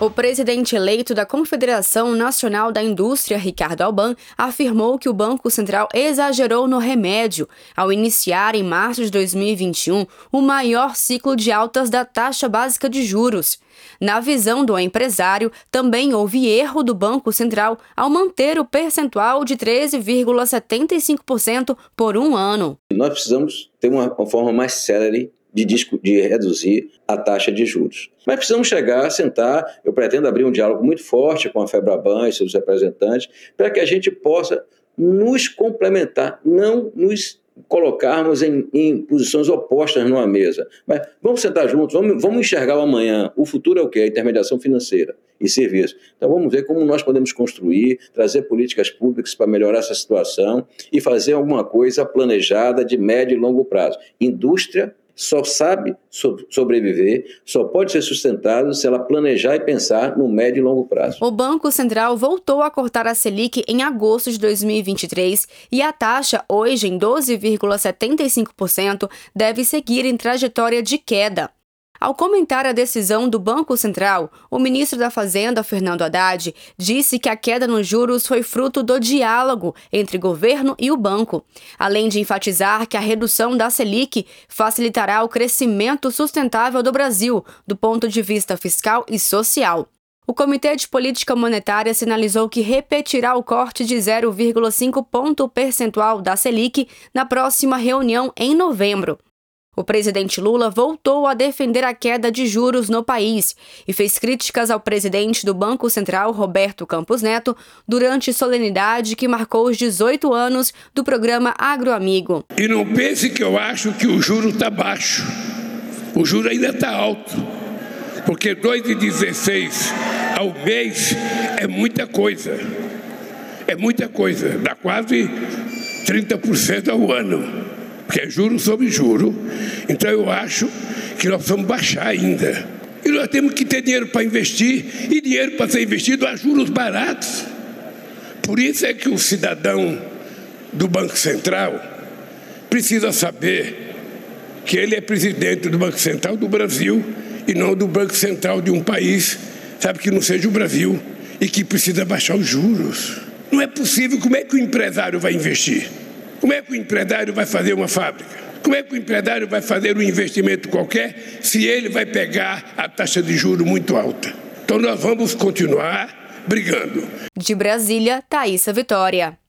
O presidente eleito da Confederação Nacional da Indústria, Ricardo Alban, afirmou que o Banco Central exagerou no remédio ao iniciar em março de 2021 o maior ciclo de altas da taxa básica de juros. Na visão do empresário, também houve erro do Banco Central ao manter o percentual de 13,75% por um ano. Nós precisamos ter uma, forma mais célere de, de reduzir a taxa de juros. Mas precisamos chegar, sentar, eu pretendo abrir um diálogo muito forte com a Febraban e seus representantes, para que a gente possa nos complementar, não nos colocarmos em, em, posições opostas numa mesa. Mas vamos sentar juntos, vamos, vamos enxergar o amanhã. O futuro é o quê? A intermediação financeira e serviço. Então vamos ver como nós podemos construir, trazer políticas públicas para melhorar essa situação e fazer alguma coisa planejada de médio e longo prazo. Indústria só sabe sobreviver, só pode ser sustentado se ela planejar e pensar no médio e longo prazo. O Banco Central voltou a cortar a Selic em agosto de 2023 e a taxa, hoje em 12,75%, deve seguir em trajetória de queda. Ao comentar a decisão do Banco Central, o ministro da Fazenda, Fernando Haddad, disse que a queda nos juros foi fruto do diálogo entre governo e o banco, além de enfatizar que a redução da Selic facilitará o crescimento sustentável do Brasil, do ponto de vista fiscal e social. O Comitê de Política Monetária sinalizou que repetirá o corte de 0,5 ponto percentual da Selic na próxima reunião em novembro. O presidente Lula voltou a defender a queda de juros no país e fez críticas ao presidente do Banco Central, Roberto Campos Neto, durante solenidade que marcou os 18 anos do programa Agroamigo. E não pense que eu acho que o juro está baixo. O juro ainda está alto. Porque 2,16 ao mês é muita coisa. É muita coisa. Dá quase 30% ao ano porque é juro sobre juro. Então eu acho que nós precisamos baixar ainda. E nós temos que ter dinheiro para investir, e dinheiro para ser investido a juros baratos. Por isso é que o cidadão do Banco Central precisa saber que ele é presidente do Banco Central do Brasil e não do Banco Central de um país, sabe, que não seja o Brasil e que precisa baixar os juros. Não é possível, como é que o empresário vai investir? Como é que o empresário vai fazer uma fábrica? Como é que o empresário vai fazer um investimento qualquer se ele vai pegar a taxa de juro muito alta? Então nós vamos continuar brigando. De Brasília, Thaisa Vitória.